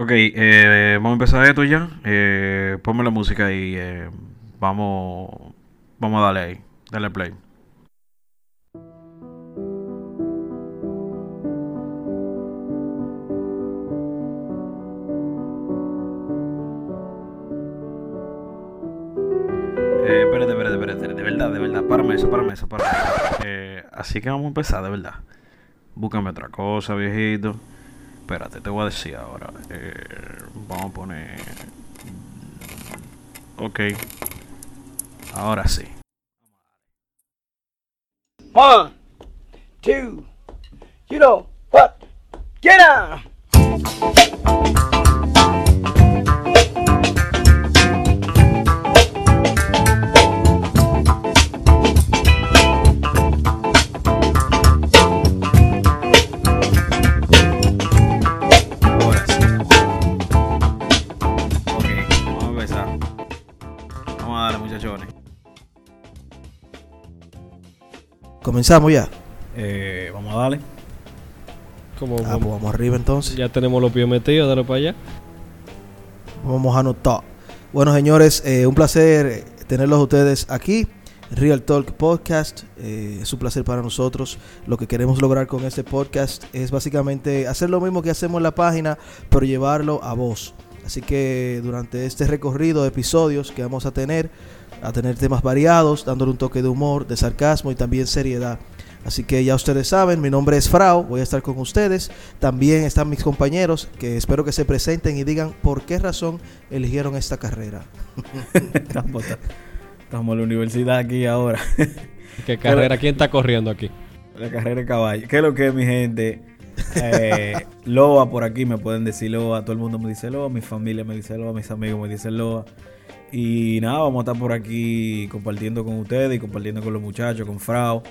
Ok, eh, vamos a empezar esto ya. Eh, ponme la música y eh, vamos, vamos a darle ahí. Dale play. Eh, espérate, espérate, espérate, de verdad, de verdad, párame eso, párame eso, párame eso. Eh, así que vamos a empezar, de verdad. Búscame otra cosa, viejito. Espérate, te voy a decir ahora. Eh, vamos a poner. Ok. Ahora sí. One, two, you know what? Get down! Comenzamos ya. Eh, vamos a darle. Como Ah, pues vamos arriba entonces. ya tenemos los pies metidos, dale para allá. Vamos a anotar. Bueno, señores, eh, un placer tenerlos a ustedes aquí. Real Talk Podcast. Eh, es un placer para nosotros. Lo que queremos lograr con este podcast es básicamente hacer lo mismo que hacemos en la página, pero llevarlo a voz. Así que durante este recorrido de episodios que vamos a tener, a tener temas variados, dándole un toque de humor, de sarcasmo y también seriedad. Así que ya ustedes saben, mi nombre es Frau, voy a estar con ustedes. También están mis compañeros que espero que se presenten y digan por qué razón eligieron esta carrera. Estamos, estamos en la universidad aquí ahora. ¿Qué carrera? ¿Quién está corriendo aquí? la carrera de caballo. ¿Qué es lo que es, mi gente? Eh, Loa por aquí me pueden decir Loa. Todo el mundo me dice Loa. Mi familia me dice Loa. Mis amigos me dicen Loa. Y nada, vamos a estar por aquí compartiendo con ustedes y compartiendo con los muchachos, con Frau.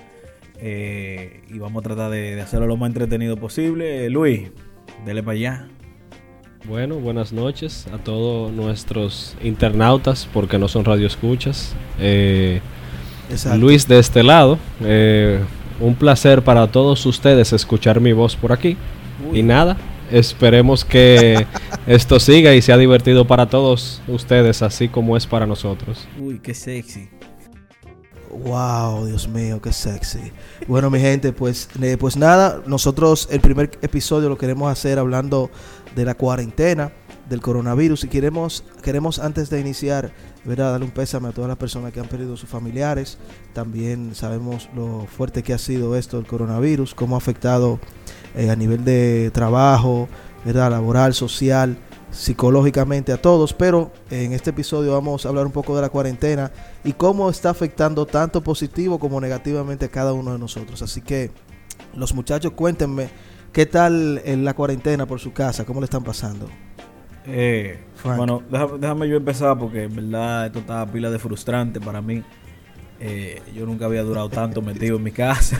Eh, y vamos a tratar de, de hacerlo lo más entretenido posible. Luis, dele para allá. Bueno, buenas noches a todos nuestros internautas, porque no son radioescuchas. Eh. Luis de este lado. eh, un placer para todos ustedes escuchar mi voz por aquí. Y nada, esperemos que esto siga y sea divertido para todos ustedes, así como es para nosotros. Uy, qué sexy. Wow, Dios mío, qué sexy. Bueno, mi gente, pues, eh, pues nada, nosotros el primer episodio lo queremos hacer hablando de la cuarentena, del coronavirus. Y queremos, queremos antes de iniciar, ¿verdad? darle un pésame a todas las personas que han perdido sus familiares. También sabemos lo fuerte que ha sido esto del coronavirus, cómo ha afectado eh, a nivel de trabajo, ¿verdad? laboral, social, psicológicamente a todos. Pero en este episodio vamos a hablar un poco de la cuarentena y cómo está afectando tanto positivo como negativamente a cada uno de nosotros. Así que los muchachos, cuéntenme qué tal en la cuarentena por su casa, cómo le están pasando. Eh, bueno, déjame, déjame yo empezar porque en verdad esto está pila de frustrante para mí. Eh, yo nunca había durado tanto metido en mi casa.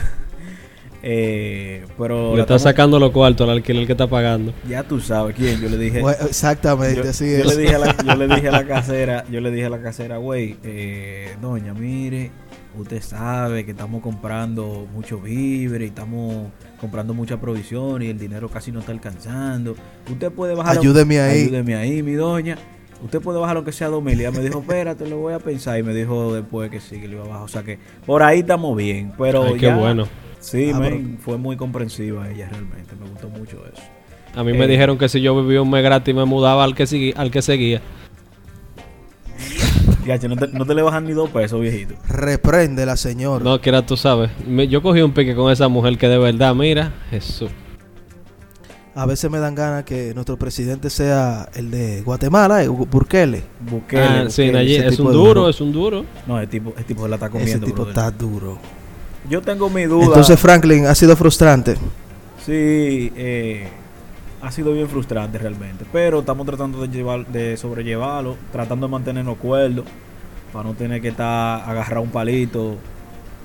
Eh, pero Le está estamos- sacando los cuartos al alquiler que está pagando. ya tú sabes quién. Yo le dije, Bueno, exactamente, yo, así yo es. le dije a la, yo le dije a la casera, yo le dije a la casera, güey, eh, doña, mire, usted sabe que estamos comprando mucho víveres y estamos comprando mucha provisión y el dinero casi no está alcanzando. Usted puede bajar. Ayúdeme ahí. Ayúdeme ahí, mi doña. Usted puede bajar lo que sea dos mil. Me dijo, espérate, lo voy a pensar. Y me dijo después que sí, que lo iba a bajar. O sea que por ahí estamos bien. Pero Ay, qué ya- bueno. Sí, Ah, fue muy comprensiva ella realmente. Me gustó mucho eso. A mí me Eh. dijeron que si yo vivía un mes gratis me mudaba al que, segui- al que seguía. No te, no te le bajan ni dos pesos, viejito. Reprende la señora. No, que era tú sabes. Me- yo cogí un pique con esa mujer que de verdad, mira, Jesús. A veces me dan ganas que nuestro presidente sea el de Guatemala, eh, Bukele. Bukele, Ah, sí, ese es tipo un duro, es un duro. No, el tipo, el tipo se la está Ese comiendo. tipo brother. está duro. Yo tengo mi duda. Entonces, Franklin, ha sido frustrante. Sí, eh, ha sido bien frustrante realmente. Pero estamos tratando de, llevar, de sobrellevarlo, tratando de mantenernos cuerdos, para no tener que estar agarrar un palito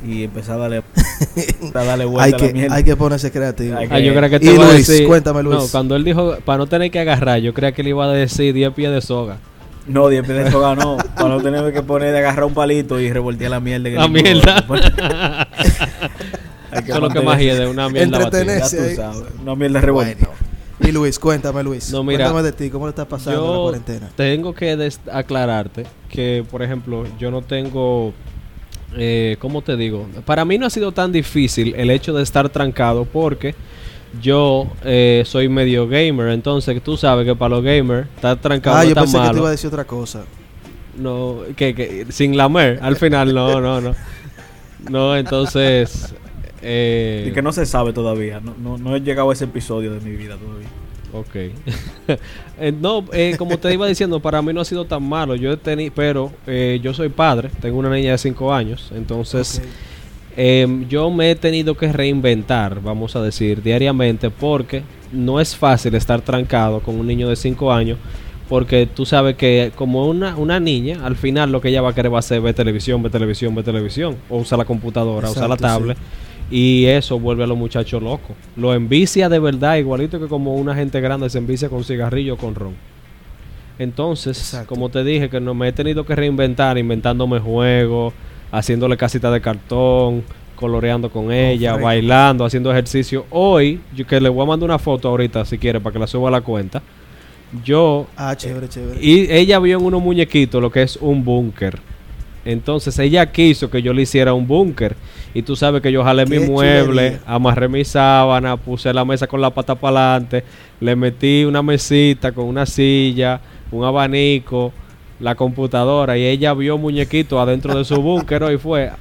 y empezar a darle, a darle vuelta Hay a la que, mierda. hay que ponerse creativo. Ah, yo que- creo que te Y iba a Luis, decir. cuéntame, Luis. No, cuando él dijo, para no tener que agarrar, yo creía que le iba a decir 10 pies de soga. No, 10 pies de soga no, para no tener que poner de agarrar un palito y revoltear la mierda. La mierda. Hay Eso es lo que más hiede, una mierda Entretenerse. tú ahí. sabes, una mierda revolta. Bueno, Y Luis, cuéntame Luis. No, mira, cuéntame de ti, ¿cómo le estás pasando la cuarentena? tengo que des- aclararte que, por ejemplo, yo no tengo, eh, ¿cómo te digo? Para mí no ha sido tan difícil el hecho de estar trancado porque yo eh, soy medio gamer, entonces tú sabes que para los gamers estar trancado Ah, no yo está pensé que te iba a decir otra cosa. No, que, que sin lamer, al final no, no, no. No, entonces... Eh, Y que no se sabe todavía. No, no, no he llegado a ese episodio de mi vida todavía. Ok. Eh, no, eh, como te iba diciendo, para mí no ha sido tan malo. Yo he tenido, pero eh, yo soy padre, tengo una niña de 5 años, entonces. Eh, yo me he tenido que reinventar, vamos a decir, diariamente, porque no es fácil estar trancado con un niño de 5 años, porque tú sabes que como una, una niña, al final lo que ella va a querer va a ser ver televisión, ver televisión, ver televisión, o usar la computadora, usar la Exacto, sí. tablet. Y eso vuelve a los muchachos locos. Lo envicia de verdad, igualito que como una gente grande se envicia con cigarrillo o con ron. Entonces, Exacto. como te dije, que no me he tenido que reinventar, inventándome juegos, haciéndole casita de cartón, coloreando con ella, bailando, haciendo ejercicio. Hoy, yo que le voy a mandar una foto ahorita si quiere para que la suba a la cuenta. Yo Ah, chévere, chévere. y ella vio en unos muñequitos lo que es un búnker. Entonces ella quiso que yo le hiciera un búnker. Y tú sabes que yo jalé mi mueble, chulería. amarré mi sábana, puse la mesa con la pata para adelante, le metí una mesita con una silla, un abanico, la computadora. Y ella vio muñequitos adentro de su búnker y fue.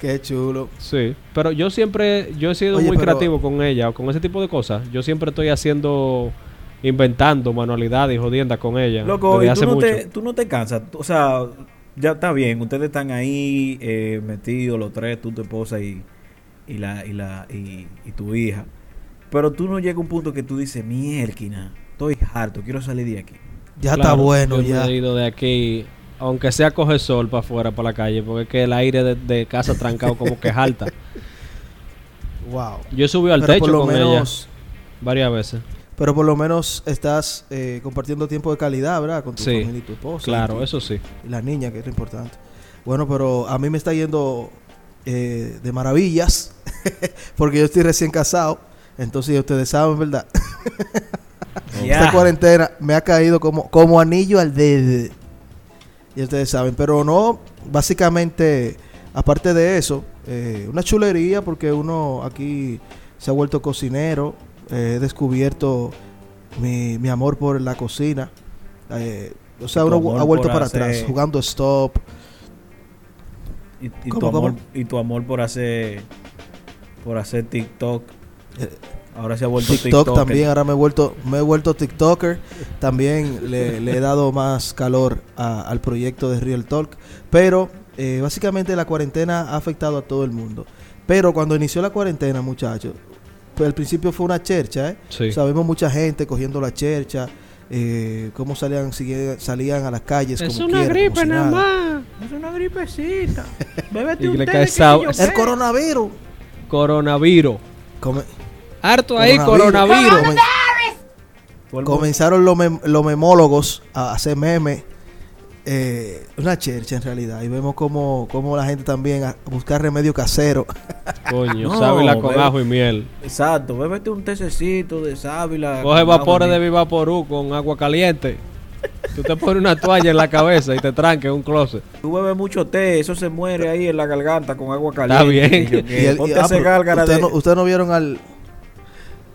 Qué chulo. Sí, pero yo siempre, yo he sido Oye, muy pero- creativo con ella, con ese tipo de cosas. Yo siempre estoy haciendo, inventando manualidades y jodiendas con ella. Loco, desde y hace tú no, mucho. te, tú no te cansas. O sea, ya está bien. Ustedes están ahí eh, metidos los tres, tú, tu esposa y, y, la, y, la, y, y tu hija. Pero tú no llega a un punto que tú dices, mierda, estoy harto, quiero salir de aquí. Ya está bueno, yo ya. Me he ido de aquí, aunque sea coger sol para afuera, para la calle, porque es que el aire de, de casa trancado como que jalta. Wow. Yo subí al Pero techo por lo con menos, ella varias veces. pero por lo menos estás eh, compartiendo tiempo de calidad, ¿verdad? Con tu Sí, familia y tu esposa. Claro, tu- eso sí. y la niña, que es lo importante. Bueno, pero a mí me está yendo eh, de maravillas, porque yo estoy recién casado. Entonces, ustedes saben, ¿verdad? Esta cuarentena me ha caído como, como anillo al dedo. Y ustedes saben, pero no, básicamente, aparte de eso, eh, una chulería porque uno aquí se ha vuelto cocinero, eh, he descubierto mi, mi amor por la cocina. eh, o sea, uno ha vuelto para hacer- atrás, jugando stop. Y, y tu ¿Cómo, amor, cómo? y tu amor por hacer por hacer TikTok. Ahora se ha vuelto TikTok TikToker. también, ahora me he vuelto, me he vuelto TikToker. También le, le he dado más calor a- al proyecto de Real Talk. Pero eh, básicamente la cuarentena ha afectado a todo el mundo. Pero cuando inició la cuarentena, muchachos, pues al principio fue una chercha, ¿eh? Sí. O vimos mucha gente cogiendo la chercha, eh, cómo salían, sigue- salían a las calles. Es como una gripe como si nada más. Es una gripecita. Bébete Y que yo El coronavirus. Coronavirus. Come- Harto ahí, coronavirus. coronavirus. Comenzaron los, mem- los memólogos a hacer memes. eh, una chercha en realidad. Y vemos como, como la gente también a buscar remedio casero. Coño, No, sábila con bebe- ajo y miel. Exacto, bébete un tececito de sábila. Coge vapores de Vivaporú con agua caliente. Tú te pones una toalla en la cabeza y te tranques en un closet. Tú bebes mucho té, eso se muere ahí en la garganta con agua caliente. bien. Y yo, ¿qué? Y el- y- ah, ustedes de... no, ustedes no vieron al.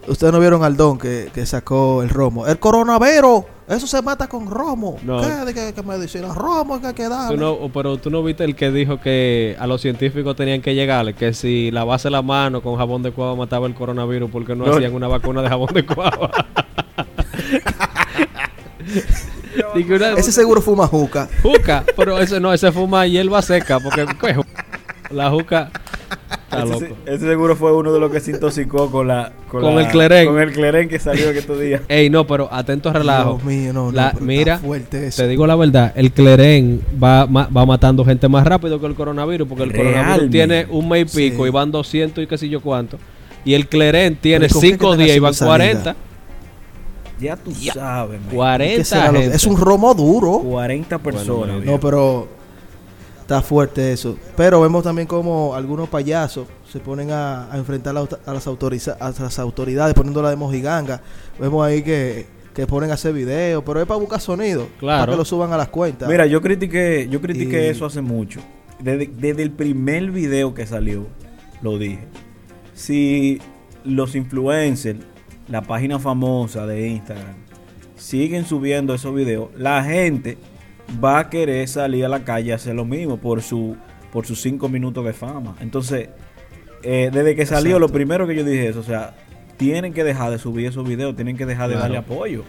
Ustedes no vieron al don que, que sacó el romo. El coronavirus. Eso se mata con romo. No. ¿Qué? ¿De qué, qué medicina? Romo que hay que no, pero tú no viste el que dijo que a los científicos tenían que llegarle, que si lavase la mano con jabón de cuava mataba el coronavirus porque no, No. hacían una vacuna de jabón de cuava. Y que una- Ese seguro fuma juca. juca, pero ese no, ese fuma hierba seca porque ¿qué? la juca está Ese, loco. ese seguro fue uno de los que se intoxicó con la... Con la- el Clerén. Con el cleren que salió que estos días. Ey, no, pero atento a relajo. Dios mío, no, no, La- mira, fuerte eso. te digo la verdad, el cleren va, ma- va matando gente más rápido que el coronavirus, porque el coronavirus tiene un mes y pico Sí. y van 200 y qué sé yo cuánto. Y el cleren tiene Pero ¿y con qué 5 están días y van haciendo salida? 40. Ya tú sabes, man. ¿Qué 40 será lo- gente. Es un romo duro. 40 personas. Bueno. No, pero Está fuerte eso. Pero vemos también como algunos payasos se ponen a, a enfrentar a, a las autoriza- a las autoridades poniéndola de mojiganga. Vemos ahí que, que ponen a hacer videos, pero es para buscar sonido. Claro. Para que lo suban a las cuentas. Mira, yo critiqué, yo critiqué Y- eso hace mucho. Desde, desde el primer video que salió, lo dije. Si los influencers, la página famosa de Instagram, siguen subiendo esos videos, la gente va a querer salir a la calle a hacer lo mismo por su por sus cinco minutos de fama. Entonces, eh, desde que salió, Exacto. lo primero que yo dije es, o sea, tienen que dejar de subir esos videos, tienen que dejar de Claro. darle apoyo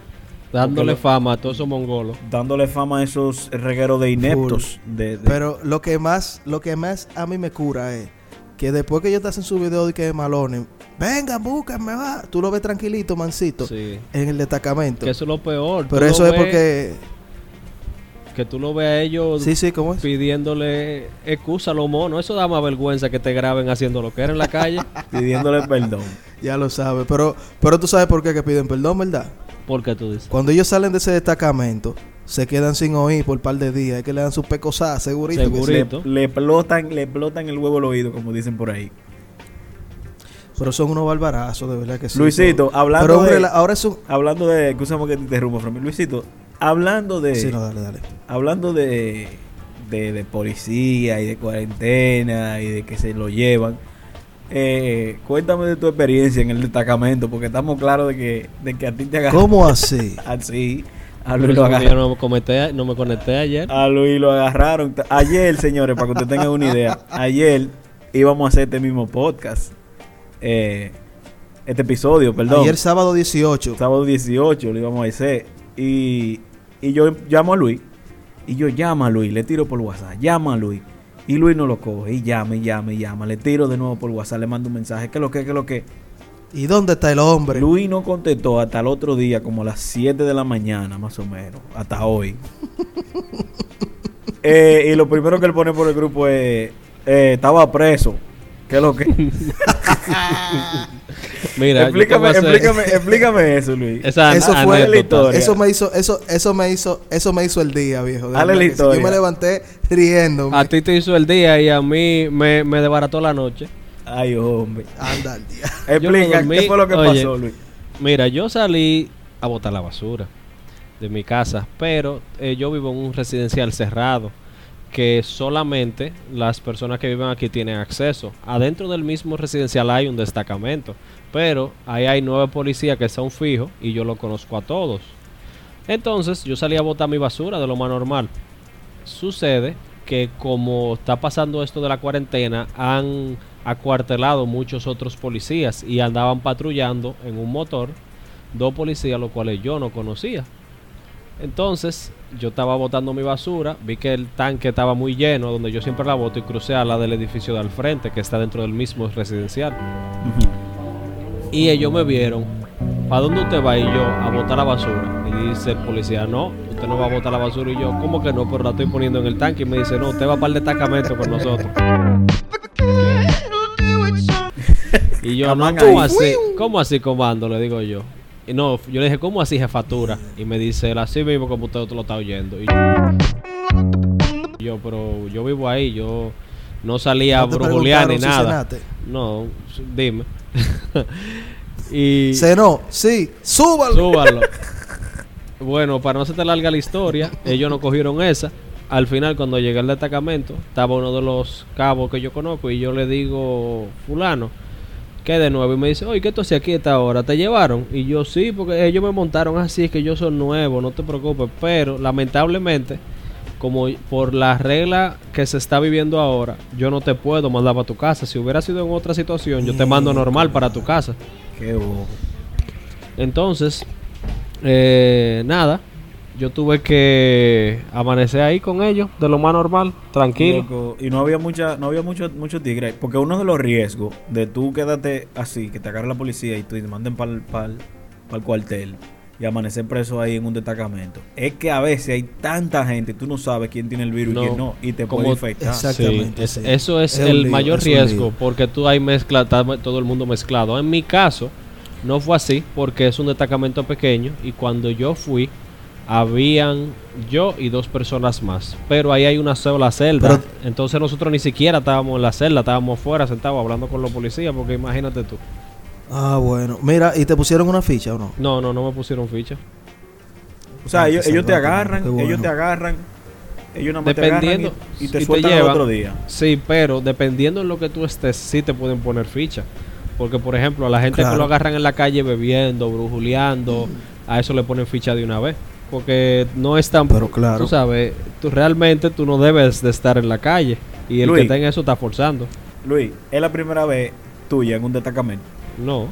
Dándole Porque fama a todos esos mongolos. dándole fama a esos regueros de ineptos. De, de- Pero lo que más, lo que más a mí me cura es que después que ellos te hacen su video de que malones, vengan, búsquenme, va. Tú lo ves tranquilito, mancito, Sí. en el destacamento. Que eso es lo peor. Pero eso es ves- porque. Que tú lo ves a ellos Sí, sí, ¿cómo es? pidiéndole excusa a los monos. Eso da más vergüenza que te graben haciendo lo que era en la calle. pidiéndole perdón. Ya lo sabes. Pero, pero tú sabes por qué que piden perdón, ¿verdad? Porque tú dices. Cuando ellos salen de ese destacamento, se quedan sin oír por un par de días. Es que le dan sus pecosas, segurito. que sí. Segurito. Le, le explotan, le explotan el huevo al oído, como dicen por ahí. Pero son unos barbarazos, de verdad que sí. Luisito, hablando pero de- ahora es un. Hablando de, escúchame que te interrumpo, Framil. Luisito, hablando de, Sí, no, dale, dale. hablando de, de, de policía y de cuarentena y de que se lo llevan, eh, cuéntame de tu experiencia en el destacamento, porque estamos claros de que, de que a ti te agarraron ¿Cómo así? así. A Luis, lo agarraron, no me, conecté, no me conecté ayer. a Luis lo agarraron. Ayer, señores, para que ustedes tengan una idea, ayer íbamos a hacer este mismo podcast. eh, este episodio, perdón. Ayer sábado 18. sábado 18 lo íbamos a hacer. Y, y yo llamo a Luis. Y yo llamo a Luis, le tiro por WhatsApp. Llama a Luis. Y Luis no lo coge. Y llama, y llama, y llama. Le tiro de nuevo por WhatsApp, le mando un mensaje. ¿Qué es lo que, qué es lo que? ¿Y dónde está el hombre? Luis no contestó hasta el otro día, como a las 7 de la mañana, más o menos. Hasta hoy. Eh, y lo primero que él pone por el grupo es: eh, Estaba preso. ¿Qué es lo que? Mira, explícame, explícame, explícame eso, Luis. Esa Eso fue la historia. Eso me hizo, eso, eso me hizo, eso me hizo el día, viejo. Dale la historia. Yo me levanté riendo. A ti te hizo el día y a mí me, me desbarató la noche. Ay, hombre. Anda al día. Explica, ¿qué fue lo que oye, pasó, Luis? Mira, yo salí a botar la basura de mi casa, pero eh, yo vivo en un residencial cerrado que solamente las personas que viven aquí tienen acceso. Adentro del mismo residencial hay un destacamento, pero ahí hay nueve policías que son fijos y yo lo conozco a todos. Entonces yo salí a botar mi basura de lo más normal. Sucede que como está pasando esto de la cuarentena, han acuartelado muchos otros policías y andaban patrullando en un motor dos policías, los cuales yo no conocía. Entonces, yo estaba botando mi basura, vi que el tanque estaba muy lleno, donde yo siempre la boto, y crucé a la del edificio de al frente, que está dentro del mismo residencial. Y ellos me vieron, ¿para dónde usted va? Y yo, a botar la basura. Y dice el policía, no, usted no va a botar la basura. Y yo, ¿cómo que no? Pero la estoy poniendo en el tanque. Y me dice, no, usted va para el destacamento con nosotros. Y yo, no, ¿cómo así? ¿Cómo así, comando? Le digo yo. Y no, yo le dije, ¿cómo así, jefatura? Y me dice, él, así mismo como usted lo está oyendo. Y yo, pero yo vivo ahí, yo no salí a ¿No te brujulear ni si nada. No, dime. y Cenó, sí, súbalo. súbalo. bueno, para no hacerte larga la historia, ellos no cogieron esa. Al final, cuando llegué al destacamento, estaba uno de los cabos que yo conozco y yo le digo, fulano, que de nuevo. Y me dice, oye, ¿qué tú haces aquí a esta hora? ¿Te llevaron? Y yo, sí, porque ellos me montaron así, es que yo soy nuevo, no te preocupes. Pero, lamentablemente, como por la regla que se está viviendo ahora, yo no te puedo mandar para tu casa. Si hubiera sido en otra situación, yo te mando normal para tu casa. Qué bobo. Entonces, eh, nada, yo tuve que amanecer ahí con ellos, de lo más normal, tranquilo. Loco, Y no había mucha, no había mucho, mucho tigre. Porque uno de los riesgos de tú quedarte así, que te agarre la policía y te manden para el cuartel y amanecer preso ahí en un destacamento, es que a veces hay tanta gente, tú no sabes quién tiene el virus No, y quién no, y te como- puede infectar. Exactamente, sí. Eso es, el lío, mayor es riesgo porque tú hay mezcla, está todo el mundo mezclado. En mi caso, no fue así porque es un destacamento pequeño y cuando yo fui habían yo y dos personas más. Pero ahí hay una sola celda. Pero- Entonces nosotros ni siquiera estábamos en la celda, estábamos fuera sentados hablando con los policías, porque imagínate tú. Ah, bueno. Mira, ¿y te pusieron una ficha o no? No, no, no me pusieron ficha. O sea, Ah, ellos, ellos te agarran, bueno. ellos te agarran, ellos nada más te Dependiendo, agarran y, y y te te sueltan al llevan. otro día. Sí, pero dependiendo en lo que tú estés, sí te pueden poner ficha. Porque, por ejemplo, a la gente Claro. que lo agarran en la calle bebiendo, brujuleando, a eso le ponen ficha de una vez. Porque no es tan... Pero claro. Tú sabes, tú realmente tú no debes de estar en la calle. Y el Luis. que tenga eso está forzando. Luis, es la primera vez tuya en un destacamento. No.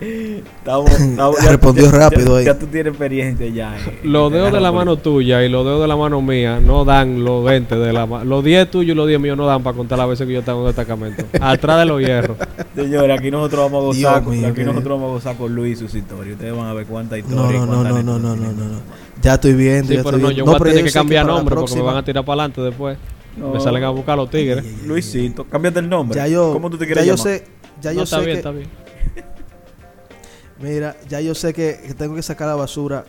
Estamos- estamos- Respondió rápido ya, ahí. Ya tú tienes experiencia ya. en- Los dedos de la mano tuya y los dedos de la mano mía no dan los 20 de la mano. Los 10 tuyos y los 10 míos no dan para contar las veces que yo estaba en un destacamento. Atrás de los hierros. Señores, aquí nosotros vamos a gozar, Dios con, mío, aquí nosotros vamos a gozar con Luis y sus historias. Ustedes van a ver cuánta historia. No, no, no, cuánta no, no, no, no, no, no. Ya estoy viendo. Sí, ya pero estoy no, viendo. yo voy a tener yo que cambiar la nombre porque me van a tirar para adelante después. No. Me salen a buscar los tigres. Luisito, cámbiate el nombre. Ya yo, ¿Cómo tú te ya quieres yo llamar? sé, ya No, yo está sé bien, que, está bien. Mira, ya yo sé que, que tengo que sacar la basura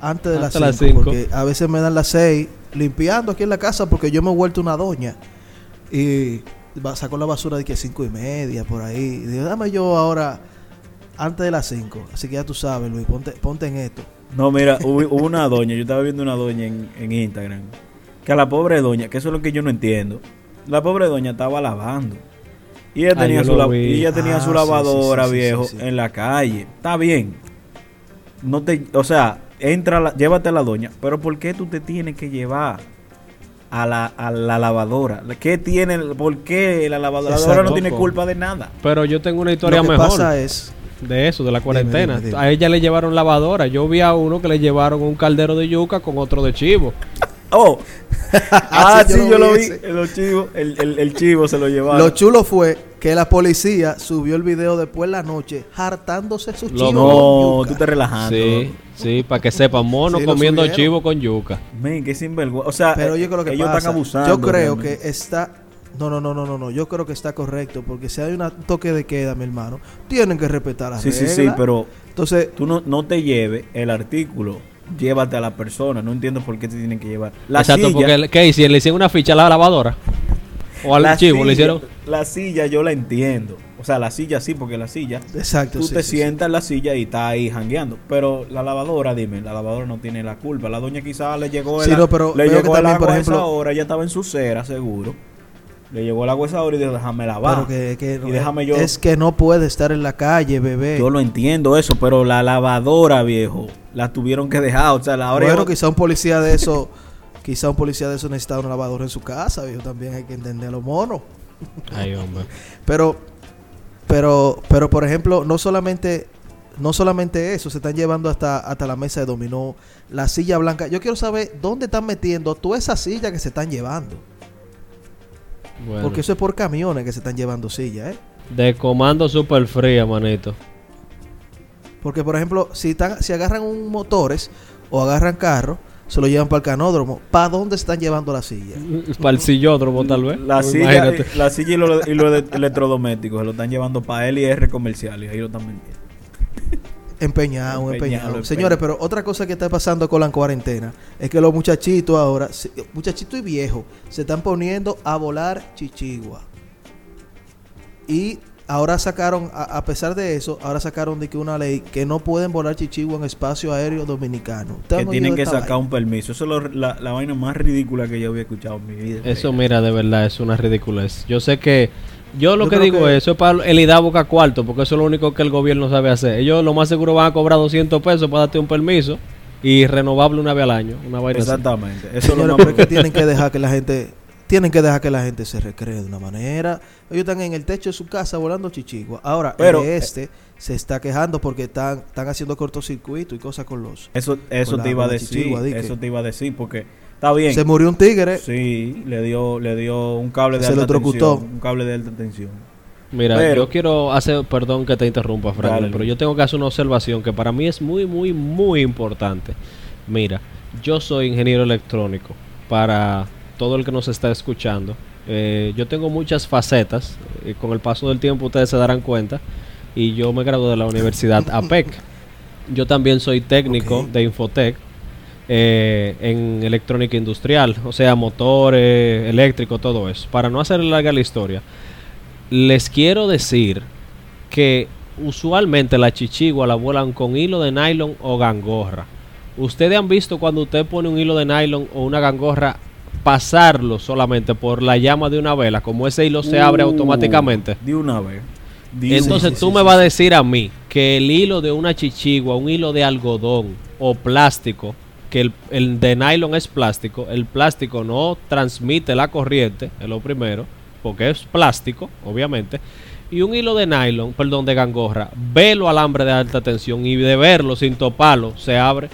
antes de Antes las de las 5 cinco. porque a veces me dan las 6 limpiando aquí en la casa porque yo me he vuelto una doña y saco la basura de que 5 y media por ahí. Y digo, dame yo ahora antes de las 5. Así que ya tú sabes, Luis, ponte, ponte en esto. No, mira, hubo, hubo una doña, yo estaba viendo una doña en, en Instagram, que a la pobre doña, que eso es lo que yo no entiendo, la pobre doña estaba lavando. Y ella Ah, tenía, yo su, la- y ella tenía Ah, su lavadora, sí, sí, sí, viejo, sí, sí. en la calle. Está bien. No te, o sea, entra, la- llévate a la doña, pero ¿por qué tú te tienes que llevar a la, a la lavadora? ¿Qué tiene, por qué la lavadora, la lavadora no tiene culpa de nada? Pero yo tengo una historia Lo que mejor pasa es, de eso, de la cuarentena. dime, dime. A ella le llevaron lavadora. Yo vi a uno que le llevaron un caldero de yuca con otro de chivo. Oh, ah, sí, sí, yo yo lo vi vi. ese. Los chivos, el, el, el chivo se lo llevaron. lo chulo fue que la policía subió el video después en la noche hartándose sus chivos. No, tú te relajando. Sí, sí, para que sepan, mono Sí, comiendo chivo con yuca. Men, qué sinvergüenza. O sea, Pero oye, que lo que ellos pasa, están abusando. yo creo realmente. que está no, no, no, no, no, no, yo creo que está correcto porque si hay un toque de queda, mi hermano, tienen que respetar las Sí, sí, reglas. sí, pero entonces tú no, no te lleves el artículo. Llévate a la persona. No entiendo por qué te tienen que llevar. La Exacto, silla, porque ¿qué hicieron? ¿Le hicieron una ficha a la lavadora? ¿O al la chivo silla- le hicieron? La silla yo la entiendo. O sea, la silla sí, porque la silla. exacto, Tú sí, te sí, sí. sientas en la silla y estás ahí jangueando. Pero la lavadora, dime, la lavadora no tiene la culpa. La doña quizás le llegó el, Sí, no, pero le llegó que el también, por agua esa ejemplo- hora, ella estaba en su cera, seguro. Le llegó el agua a esa hora y dijo, déjame lavar. Pero que, que y déjame yo. es que no puede estar en la calle, bebé. Yo lo entiendo eso, pero la lavadora, viejo, la tuvieron que dejar. O sea, la hora bueno, quizá un policía de eso, quizá un policía de eso necesita una lavadora en su casa, viejo, también hay que entender a los monos. Ay, hombre. Pero, pero, pero por ejemplo, no solamente, no solamente eso, se están llevando hasta, hasta la mesa de dominó, la silla blanca. Yo quiero saber dónde están metiendo toda esa silla que se están llevando. Bueno. Porque eso es por camiones que se están llevando sillas, ¿eh? De comando super fría, manito. Porque, por ejemplo, si, están, si agarran un motores o agarran carro, se lo llevan para el canódromo. ¿Para dónde están llevando la silla? Para el sillódromo, tal vez. La Pues silla, imagínate. la silla y los y electrodomésticos se lo están llevando para LR comercial y ahí lo están vendiendo. Empeñado, Empeñado, empeñado. empeñado. Señores, pero otra cosa que está pasando con la cuarentena es que los muchachitos ahora, muchachitos y viejos, se están poniendo a volar chichigua. Y ahora sacaron, a, a pesar de eso, ahora sacaron de que una ley que no pueden volar chichigua en espacio aéreo dominicano. ¿Ustedes Que tienen que sacar un permiso. Eso es lo- la, la vaina más ridícula que yo había escuchado en mi vida. Eso, mira, de verdad, es una ridiculez. Yo sé que. Yo lo Yo que digo que- eso es para el IDA boca cuarto, porque eso es lo único que el gobierno sabe hacer. Ellos lo más seguro van a cobrar 200 pesos para darte un permiso y renovable una vez al año. Una vaina así. Exactamente. Eso es lo pero más es que tienen que dejar que la gente tienen que dejar que la gente se recree de una manera. Ellos están en el techo de su casa volando chichigua. Ahora, Pero, el este se está quejando porque están, están haciendo cortocircuito y cosas con los. Eso, eso te iba a decir. chichigua, di que- Eso te iba a decir porque está bien. Se murió un tigre. Sí, le dio, le dio un cable de Se alta tensión. Un cable de alta tensión. Mira, Pero- yo quiero hacer, perdón que te interrumpa, Franklin, Dale, pero yo tengo que hacer una observación que para mí es muy, muy, muy importante. Mira, yo soy ingeniero electrónico. Para todo el que nos está escuchando, eh, yo tengo muchas facetas. y con el paso del tiempo ustedes se darán cuenta. Y yo me gradué de la Universidad APEC. Yo también soy técnico de Infotec eh, en electrónica industrial, o sea, motores, eléctrico, todo eso. Para no hacer larga la historia, les quiero decir que usualmente la chichigua la vuelan con hilo de nylon o gangorra. Ustedes han visto cuando usted pone un hilo de nylon o una gangorra pasarlo solamente por la llama de una vela, como ese hilo se abre Uh, automáticamente. De una vez. De Entonces tú me vas a decir a mí que el hilo de una chichigua, un hilo de algodón o plástico, que el, el de nylon es plástico, el plástico no transmite la corriente, es lo primero, porque es plástico, obviamente, y un hilo de nylon, perdón, de gangorra, velo alambre de alta tensión y de verlo sin toparlo, se abre.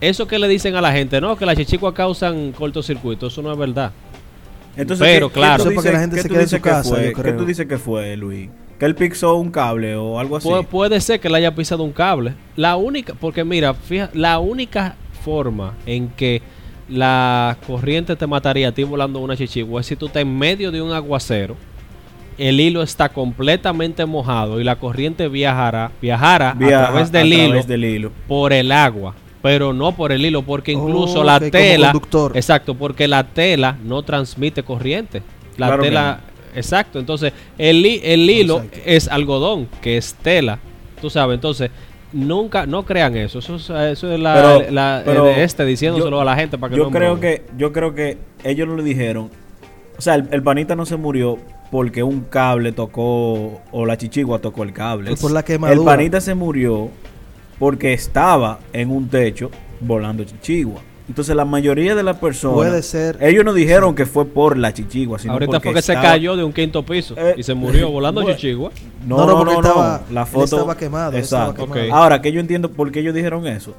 Eso que le dicen a la gente, no, que las chichiguas causan cortocircuito, eso no es verdad. Entonces, Pero, ¿qué- claro. ¿qué tú que dices- la gente qué se tú quede en dices su que casa, fue? yo ¿Qué creo. tú dices que fue, Luis? Que él pixó un cable o algo así. Pu- puede ser que le haya pisado un cable. La única, porque mira, fija, la única forma en que la corriente te mataría a ti volando una chichigua es si tú estás en medio de un aguacero, el hilo está completamente mojado y la corriente viajará, viajará Viaja a través del a hilo través del hilo. por el agua, pero no por el hilo, porque incluso Oh, la tela, conductor. exacto, porque la tela no transmite corriente. La Claro tela, exacto, entonces el, hi- el hilo Exacto. es algodón, que es tela, tú sabes, entonces nunca, no crean eso, eso es, eso es la, Pero- la- pero de este diciéndoselo yo- a la gente para que yo no creo que yo creo que ellos no le dijeron. O sea el, el panita no se murió porque un cable tocó o la chichigua tocó el cable. Por la el quemadura. panita se murió porque estaba en un techo volando chichigua entonces la mayoría de las personas Puede ser. ellos no dijeron que fue por la chichigua sino Ahorita porque fue que se cayó de un quinto piso Eh, y se murió volando bueno. chichigua. no, No, no, no, porque no, no. estaba- La foto estaba quemado, estaba Exacto. quemado. Ok. Ahora que yo entiendo por qué ellos dijeron eso.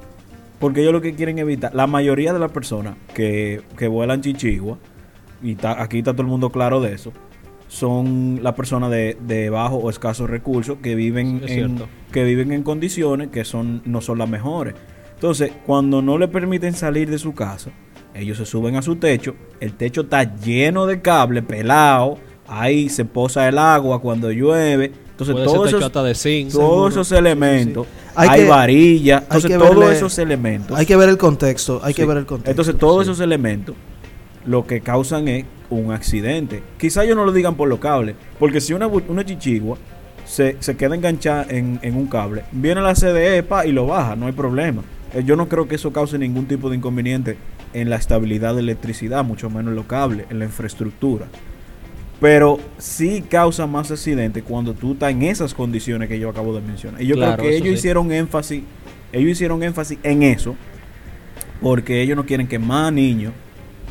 Porque ellos lo que quieren evitar, la mayoría de las personas que, que vuelan chichigua, y ta- aquí está todo el mundo claro de eso, son las personas de, de bajo o escasos recursos que viven, Es en, cierto. que viven en condiciones que son, no son las mejores. Entonces, cuando no le permiten salir de su casa, ellos se suben a su techo, el techo está lleno de cable, pelado, ahí se posa el agua cuando llueve. Entonces, Puede todos esos, hasta de zinc. todos esos elementos, Sí. Hay hay, que- varillas, hay entonces que todos verle- esos elementos. Hay que ver el contexto, hay que ver el contexto. Entonces, todos sí. esos elementos lo que causan es un accidente. Quizá ellos no lo digan por los cables, porque si una chichigua se, se queda enganchada en, en un cable, viene la CDE pa, y lo baja, no hay problema. Eh, Yo no creo que eso cause ningún tipo de inconveniente en la estabilidad de electricidad, mucho menos en los cables, en la infraestructura. Pero sí causa más accidentes cuando tú estás en esas condiciones que yo acabo de mencionar. Y yo Claro, creo que ellos sí. hicieron énfasis, ellos hicieron énfasis en eso, porque ellos no quieren que más niños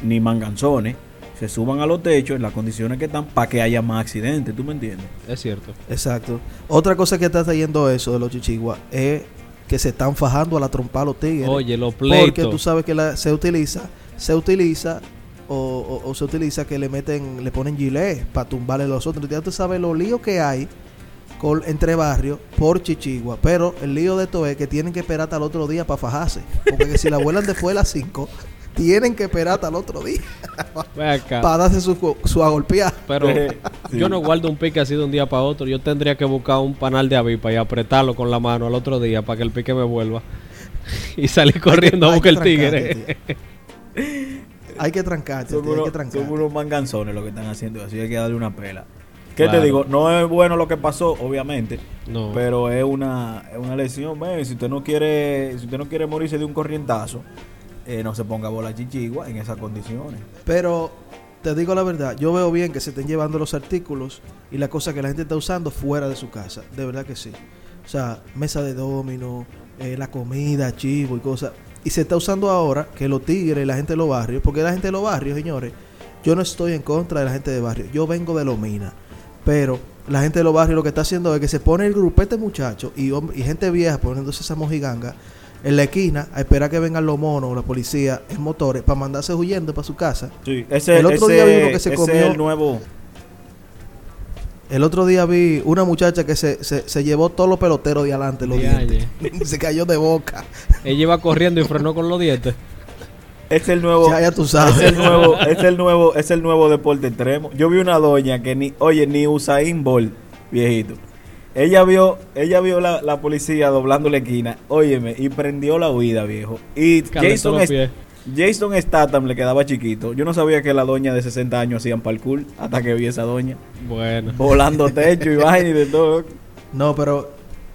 ni manganzones se suban a los techos en las condiciones que están para que haya más accidentes, ¿tú me entiendes? Es cierto. Exacto. Otra cosa que está trayendo eso de los chichiguas es que se están fajando a la trompa los tigres. Oye, los porque pleitos. tú sabes que la- se utiliza, se utiliza o, o- o se utiliza que le meten, le ponen gilet para tumbarle los otros. Ya tú sabes los líos que hay con, entre barrios por chichigua. Pero el lío de esto es que tienen que esperar hasta el otro día para fajarse. Porque que si la vuelan después de las 5, tienen que esperar hasta el otro día para darse su, su agolpeada. Pero Sí. yo no guardo un pique así de un día para otro. Yo tendría que buscar un panal de avipa y apretarlo con la mano al otro día para que el pique me vuelva. y salir corriendo a buscar el tigre. Hay que trancarte, Son tío, hay unos, que trancarte. son unos manganzones lo que están haciendo, así hay que darle una pela. ¿Qué Claro. te digo? No es bueno lo que pasó, obviamente, no. pero es una, es una lección. Ven, si usted no quiere, si usted no quiere morirse de un corrientazo, eh, no se ponga bola chichigua en esas condiciones. Pero te digo la verdad, yo veo bien que se estén llevando los artículos y las cosas que la gente está usando fuera de su casa. De verdad que sí. O sea, mesa de domino, eh, la comida, chivo y cosas. Y se está usando ahora que los tigres, la gente de los barrios, porque la gente de los barrios, señores, yo no estoy en contra de la gente de barrio. Yo vengo de Lomina. Pero la gente de los barrios lo que está haciendo es que se pone el grupete muchachos y, y gente vieja poniéndose esa mojiganga en la esquina a esperar que vengan los monos o la policía en motores para mandarse huyendo para su casa. Sí, ese, El otro ese- día vi uno que se comió- es el nuevo. El otro día vi una muchacha que se, se, se llevó todos los peloteros de adelante, los dientes. se cayó de boca. Ella iba corriendo y frenó con los dientes. Es el nuevo. Ya, ya tú Es sabes. el nuevo, es el nuevo, es el nuevo deporte extremo. Yo vi una doña que ni, oye, ni Usain Bolt, viejito. Ella vio, ella vio la, la policía doblando la esquina, óyeme, y prendió la huida, viejo. Y Calentó Jason, los es- pies. Jason Statham le quedaba chiquito. Yo no sabía que la doña de 60 años hacían parkour hasta que vi esa doña Bueno. volando techo y vaina y de todo. No, pero,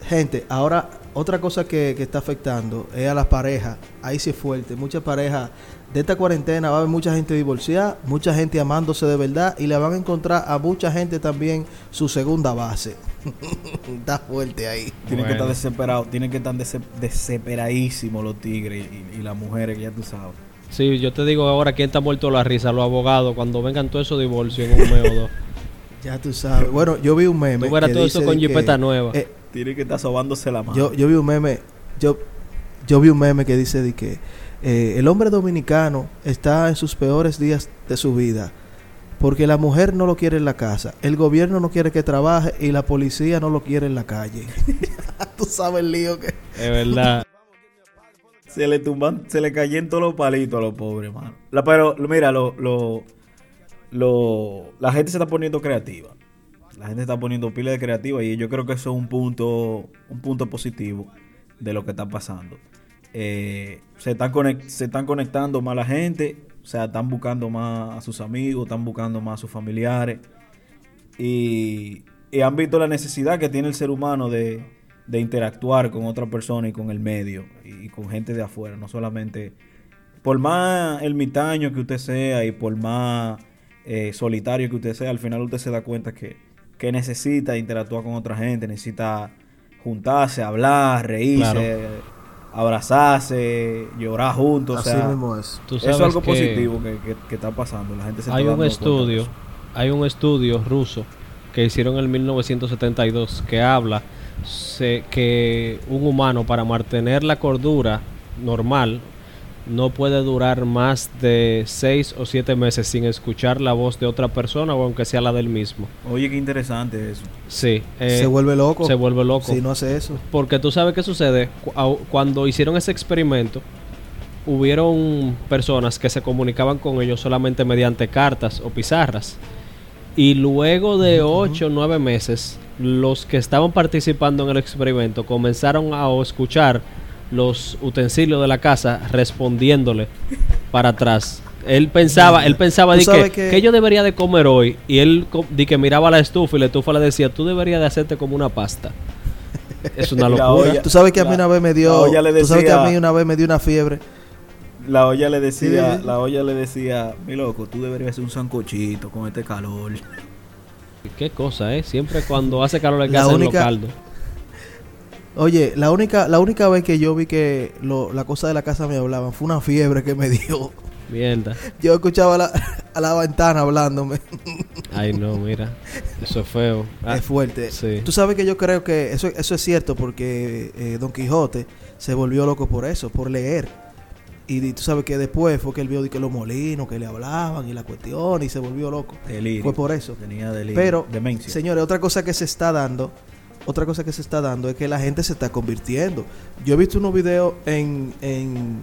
gente, ahora otra cosa que, que está afectando es a las parejas. Ahí sí es fuerte. Muchas parejas de esta cuarentena va a haber mucha gente divorciada, mucha gente amándose de verdad y le van a encontrar a mucha gente también su segunda base. está fuerte ahí. Tienen que estar desesperados, tienen que estar dese- desesperadísimos los tigres y, y las mujeres que ya tú sabes. Sí, yo te digo ahora quién está muerto la risa, los abogados, cuando vengan todos esos divorcios en un mes o dos. Ya tú sabes. Bueno, yo vi un meme. Tú verás que todo eso con jipeta nueva. eh, Tienen que estar sobándose la mano. Yo, yo vi un meme, yo, yo vi un meme que dice de que eh, el hombre dominicano está en sus peores días de su vida porque la mujer no lo quiere en la casa, el gobierno no quiere que trabaje y la policía no lo quiere en la calle. Tú sabes el lío que... Es verdad. Se le tumban, se le cayen todos los palitos a los pobres, mano. La- pero mira, lo, lo, lo- la gente se está poniendo creativa. La gente está poniendo pila de creativa y yo creo que eso es un punto, un punto positivo de lo que está pasando. Eh, se, están conectando más la gente, o sea, están buscando más a sus amigos, están buscando más a sus familiares y, han visto la necesidad que tiene el ser humano de, de interactuar con otra persona y con el medio y, con gente de afuera, no solamente por más ermitaño que usted sea y por más eh, solitario que usted sea, al final usted se da cuenta que, que necesita interactuar con otra gente, necesita juntarse, hablar, reírse, abrazarse, llorar juntos. o Así sea, mismo es. Tú eso es algo que positivo que, que- que está pasando. La gente se está hay un estudio, hay un estudio ruso que hicieron en 1972 que habla se- que un humano para mantener la cordura normal no puede durar más de 6 o 7 meses sin escuchar la voz de otra persona o aunque sea la del mismo. Oye, qué interesante eso. Sí, eh, se vuelve loco. se vuelve loco. Si no hace eso. Porque tú sabes qué sucede. Cuando hicieron ese experimento, hubieron personas que se comunicaban con ellos solamente mediante cartas o pizarras. Y luego de 8 o 9 meses, los que estaban participando en el experimento comenzaron a escuchar los utensilios de la casa respondiéndole para atrás. Él pensaba, él pensaba de que, que- que yo debería de comer hoy y él di que miraba la estufa y la estufa le decía, tú deberías de hacerte como una pasta. Es una locura. olla- Tú sabes que a mí La- una vez me dio... Tú sabes que a mí una vez me dio una fiebre. La olla le decía, Sí, la olla le decía, mi loco, tú deberías hacer un sancochito con este calor. Qué cosa, ¿eh? Siempre cuando hace calor le La hacen única- los caldos. Oye, la única, la única vez que yo vi que lo- la cosa de la casa me hablaban fue una fiebre que me dio. Mierda. Yo escuchaba a la, a la ventana hablándome. Ay, no, mira. Eso es feo. Ah, es fuerte. sí. Tú sabes que yo creo que eso, eso es cierto porque eh, Don Quijote se volvió loco por eso, por leer. Y, tú sabes que después fue que él vio de que los molinos, que le hablaban y la cuestión y se volvió loco. Delirio. Fue por eso. Tenía delirio. Pero, demencia. señores, otra cosa que se está dando, otra cosa que se está dando es que la gente se está convirtiendo. Yo he visto unos videos en, en,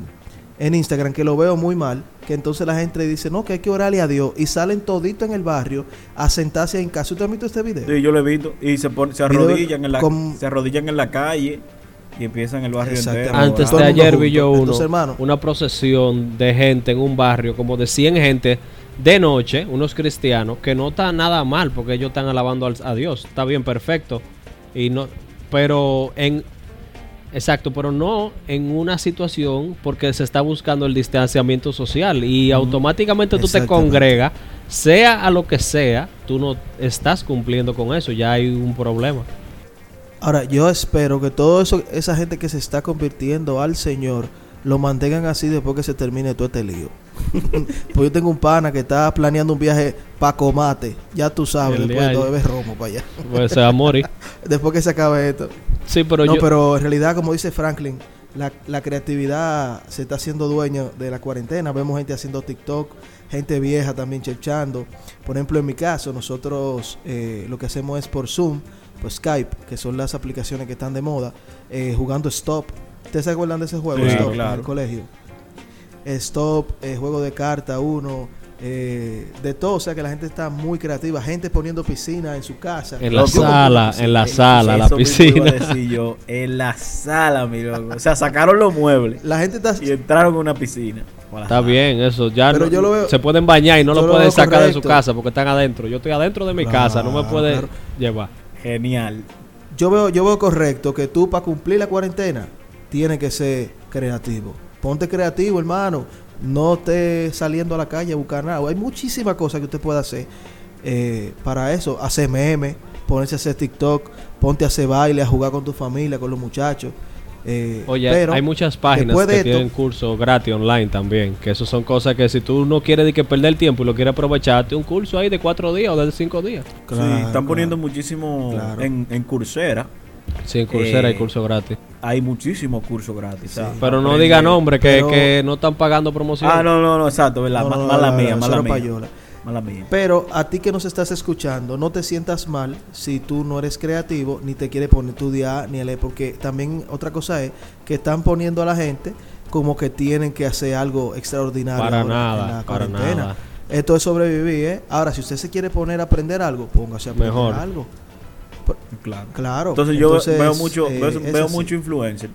en Instagram que lo veo muy mal, que entonces la gente dice, no, que hay que orarle a Dios, y salen todito en el barrio a sentarse en casa. ¿Usted ha visto este video? Sí, yo lo he visto. Y se, pon- se arrodillan en la, con- se arrodillan en la calle y empiezan el barrio entero. Antes de ayer vi yo uno, Entonces, hermano. una procesión de gente en un barrio, como de 100 gente, de noche, unos cristianos, que no está nada mal porque ellos están alabando al- a Dios. Está bien, perfecto. Y no, pero en exacto, pero no en una situación porque se está buscando el distanciamiento social y automáticamente tú te congregas, sea a lo que sea, tú no estás cumpliendo con eso, ya hay un problema. Ahora, yo espero que toda esa gente que se está convirtiendo al Señor lo mantengan así después que se termine todo este lío. pues yo tengo un pana que está planeando un viaje para Comate. Ya tú sabes, El después de beber romo para allá. Pues se va a morir. después que se acabe esto. Sí, pero no, yo pero en realidad, como dice Franklin, la, la creatividad se está haciendo dueño de la cuarentena. Vemos gente haciendo TikTok, gente vieja también chechando. Por ejemplo, en mi caso, nosotros eh, lo que hacemos es por Zoom, pues Skype, que son las aplicaciones que están de moda, eh, jugando Stop. ¿Ustedes se acuerdan de ese juego? Sí, Stop, en claro. el colegio. Stop, eh, juego de carta, uno, eh, de todo, o sea que la gente está muy creativa, gente poniendo piscina en su casa. En la sala, en la sala, la piscina. a decir yo, en la sala, mi loco. O sea, sacaron los muebles La gente está y entraron en una piscina. Está bien, eso. Ya Pero no- yo lo veo- se pueden bañar y no lo lo pueden sacar de su casa porque están adentro. Yo estoy adentro de mi casa, no me Claro, puede claro. llevar. Genial. yo veo, yo veo correcto que tú para cumplir la cuarentena tienes que ser creativo. Ponte creativo, hermano. No estés saliendo a la calle a buscar nada. Hay muchísimas cosas que usted puede hacer eh, para eso. Hacer memes, ponerse a hacer TikTok, ponte a hacer baile, a jugar con tu familia, con los muchachos. Eh, Oye, pero hay muchas páginas que esto- tienen cursos gratis online también. Que eso son cosas que si tú no quieres de que perder tiempo y lo quieres aprovecharte, un curso ahí de cuatro días o de cinco días. Claro, sí, están poniendo muchísimo Claro. en, en Coursera. Sí, en Coursera hay Eh, cursos gratis. Hay muchísimos cursos gratis. sea, Pero no aprende- diga nombre, que, pero- que no están pagando promoción. Ah, no, no, no, exacto, ¿verdad? No, no, no, mala no, mía, no, mala mía. payola. Mala mía. Pero a ti que nos estás escuchando, no te sientas mal si tú no eres creativo ni te quieres poner tu día ni a leer, porque también otra cosa es que están poniendo a la gente como que tienen que hacer algo extraordinario Para nada, en la para cuarentena. nada. Esto es sobrevivir, ¿eh? Ahora, si usted se quiere poner a aprender algo, póngase a aprender Mejor. algo. Claro. Claro. Entonces yo veo mucho, eh, veo, mucho influencer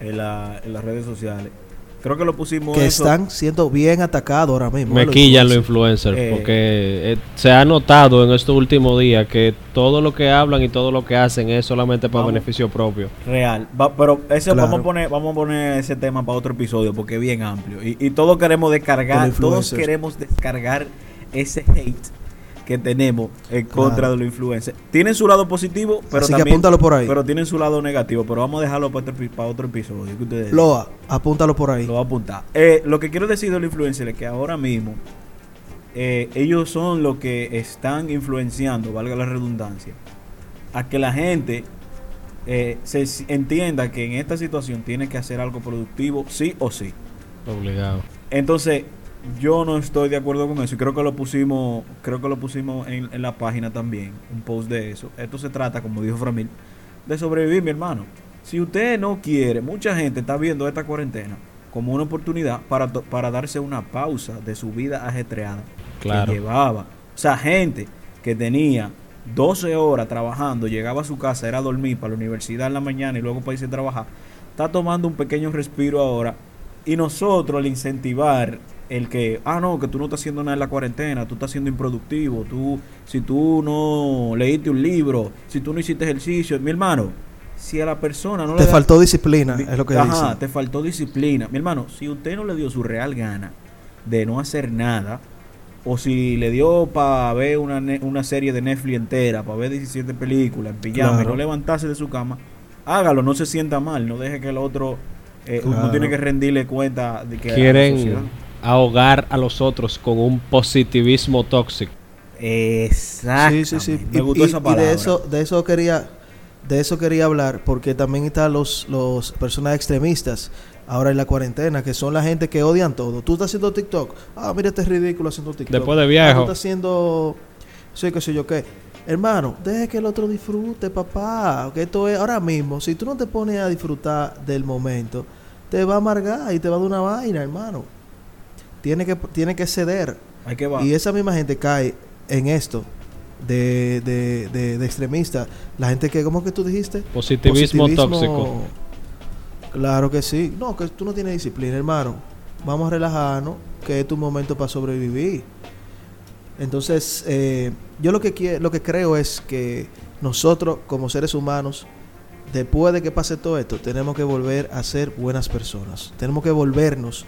en, la- en las redes sociales. Creo que lo pusimos que eso. están siendo bien atacados ahora mismo. Me ¿eh? Los quillan los influencers. Eh. porque eh, se ha notado en estos últimos días que todo lo que hablan y todo lo que hacen es solamente para Vamos. beneficio propio. Real. Va- pero ese Claro. vamos a poner, vamos a poner ese tema para otro episodio porque es bien amplio. Y, y todos queremos descargar, todos queremos descargar ese hate que tenemos en contra Claro. de los influencers. Tienen su lado positivo, pero Así que también, apúntalo por ahí. pero tienen su lado negativo. Pero vamos a dejarlo para otro, para otro episodio. que ustedes Loa, apúntalo por ahí. Lo voy a apuntar. Eh, lo que quiero decir de los influencers es que ahora mismo eh, ellos son los que están influenciando, valga la redundancia, a que la gente eh, se entienda que en esta situación tiene que hacer algo productivo, sí o sí. Obligado. Entonces, yo no estoy de acuerdo con eso y creo que lo pusimos, creo que lo pusimos en, en la página también, un post de eso. Esto se trata, como dijo Framil, de sobrevivir, mi hermano. Si usted no quiere, mucha gente está viendo esta cuarentena como una oportunidad para, para darse una pausa de su vida ajetreada Claro. que llevaba. O sea, gente que tenía 12 horas trabajando, llegaba a su casa, era a dormir para la universidad en la mañana y luego para irse a trabajar, está tomando un pequeño respiro ahora. Y nosotros al incentivar el que, ah, no, que tú no estás haciendo nada en la cuarentena, tú estás siendo improductivo, tú, si tú no leíste un libro, si tú no hiciste ejercicio, mi hermano, si a la persona no Te le da- faltó disciplina, Di- es lo que Ajá, dicen. te faltó disciplina. Mi hermano, si usted no le dio su real gana de no hacer nada, o si le dio para ver una, ne- una serie de Netflix entera, para ver 17 películas en pijama Claro. y no levantarse de su cama, hágalo, no se sienta mal, no deje que el otro, eh, uno tiene que rendirle cuenta de que Quieren. Ahogar a los otros con un positivismo tóxico. Exactamente. Sí, sí, sí. Me Y- gustó y, esa y palabra. de eso, de eso quería, de eso quería hablar, porque también están los, los personas extremistas ahora en la cuarentena, que son la gente que odian todo. Tú estás haciendo TikTok, ah, mira este ridículo haciendo TikTok. Después de Ah, viejo. tú estás haciendo, sí, qué sé yo qué. Hermano, deje que el otro disfrute, papá. Que esto es ahora mismo. Si tú no te pones a disfrutar del momento, te va a amargar y te va a dar una vaina, hermano. Tiene que, tiene que ceder. Hay que. Y esa misma gente cae en esto de, de, de, de extremista. La gente que, ¿cómo que tú dijiste? Positivismo, tóxico. Claro que sí. No, que tú no tienes disciplina, hermano. Vamos a relajarnos, que es tu momento para sobrevivir. Entonces, eh, yo lo que, quie- lo que creo es que nosotros, como seres humanos, después de que pase todo esto, tenemos que volver a ser buenas personas. Tenemos que volvernos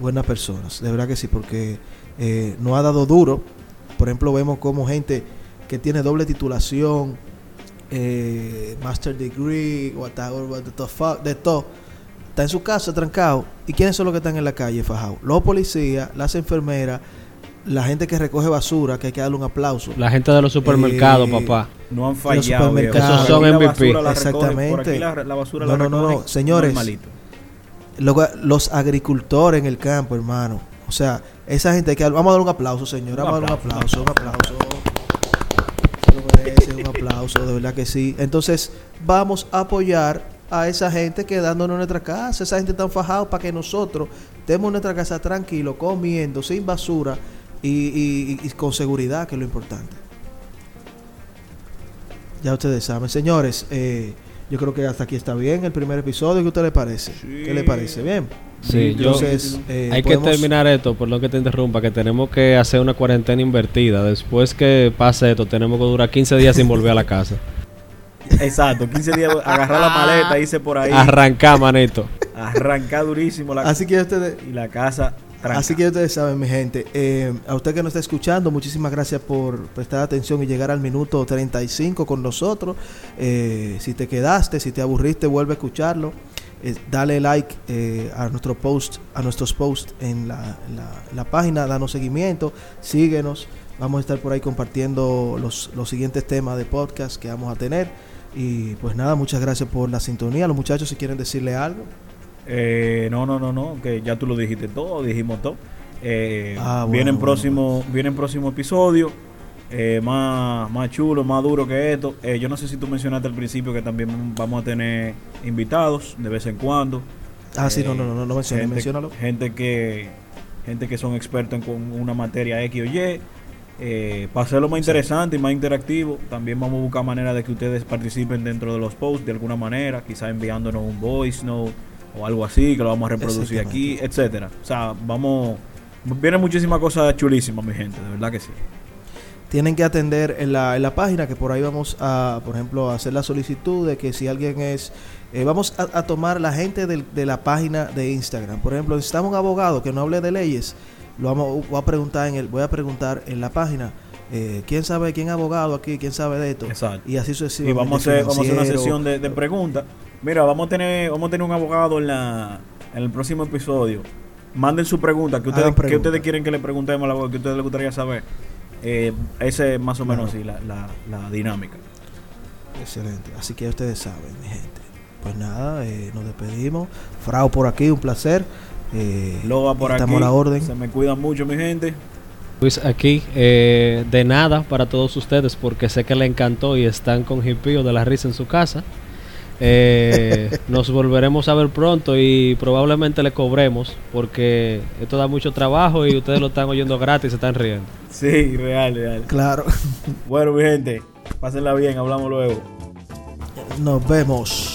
buenas personas. De verdad que sí, porque eh, nos ha dado duro. Por ejemplo, vemos como gente que tiene doble titulación, eh, master degree, what the, what the fuck, de todo, está en su casa trancado. ¿Y quiénes son los que están en la calle fajados? Los policías, las enfermeras, la gente que recoge basura, que hay que darle un aplauso. La gente de los supermercados, Eh, papá. No han los fallado. viejo. supermercados. Esos son MVP. Exactamente. aquí la, la basura No, la no, no, no. Señores, normalito. Los, agricultores en el campo, hermano. O sea, esa gente que... Vamos a dar un aplauso, señor. Un Vamos a dar un aplauso, un aplauso. Se lo merece, un aplauso, de verdad que sí. Entonces, vamos a apoyar a esa gente quedándonos en nuestra casa. Esa gente está fajada para que nosotros estemos en nuestra casa tranquilos, comiendo, sin basura, y, y- y con seguridad, que es lo importante. Ya ustedes saben. Señores, eh, yo creo que hasta aquí está bien el primer episodio. ¿Qué a usted le parece? ¿Qué le parece? Bien. Sí, yo- Entonces, eh, Hay podemos- que terminar esto, perdón que te interrumpa, que tenemos que hacer una cuarentena invertida. Después que pase esto, tenemos que durar 15 días sin volver a la casa. Exacto, 15 días, agarrar la maleta, irse por ahí, Arrancar, manito. arrancar durísimo la, Así que ustedes, y la casa Así que ustedes saben, mi gente. eh, a usted que nos está escuchando, muchísimas gracias por prestar atención y llegar al minuto 35 con nosotros. Eh, si te quedaste, si te aburriste, vuelve a escucharlo. Eh, dale like a nuestro post, a nuestros posts en la, la página, danos seguimiento, síguenos. Vamos a estar por ahí compartiendo los, los siguientes temas de podcast que vamos a tener. Y pues nada, muchas gracias por la sintonía. Los muchachos, si quieren decirle algo. Eh, no, no, no, no, que ya tú lo dijiste todo, dijimos todo. Eh, Ah, bueno, vienen bueno, próximo, vienen próximo episodio, eh, más, más chulo, más duro que esto. Eh, yo no sé si tú mencionaste al principio que también vamos a tener invitados de vez en cuando. Ah, sí, Eh, no, no, no, no mencioné, gente, menciónalo. gente que gente que son expertos en con una materia X o Y. Eh, para hacerlo más interesante y más interactivo, también vamos a buscar manera de que ustedes participen dentro de los posts de alguna manera, quizá enviándonos un voice note o algo así, que lo vamos a reproducir aquí, etcétera. O sea, vamos. Vienen muchísimas cosas chulísimas, mi gente, de verdad que sí. tienen que atender en la, en la página que por ahí vamos a, por ejemplo, a hacer la solicitud de que si alguien es, eh, vamos a, a tomar la gente de, la página de Instagram. Por ejemplo, necesitamos un abogado que no hable de leyes. Lo vamos voy a preguntar en el, voy a preguntar en la página. eh, ¿Quién sabe quién es abogado aquí? ¿Quién sabe de esto? Exacto. Y así Y sucesivamente. vamos a hacer, vamos a hacer una sesión de, de preguntas. Mira, vamos a tener, vamos a tener un abogado en la en el próximo episodio. Manden su pregunta, que ustedes, Hagan que preguntas. ustedes quieren que le preguntemos al abogado, que a ustedes les gustaría saber. Eh, ese es más o menos así la, la, la dinámica. Excelente. Así que ya ustedes saben, mi gente. Pues nada, eh, nos despedimos. Frau por aquí, un placer. Eh, Loba por estamos aquí. a la orden. Se me cuidan mucho, mi gente. Luis aquí, eh, de nada para todos ustedes, porque sé que le encantó y están con hipío de la risa en su casa. Eh, nos volveremos a ver pronto y probablemente le cobremos, porque esto da mucho trabajo y ustedes lo están oyendo gratis y se están riendo. Sí, real, real. Claro. Bueno, mi gente, pásenla bien, hablamos luego. Nos vemos.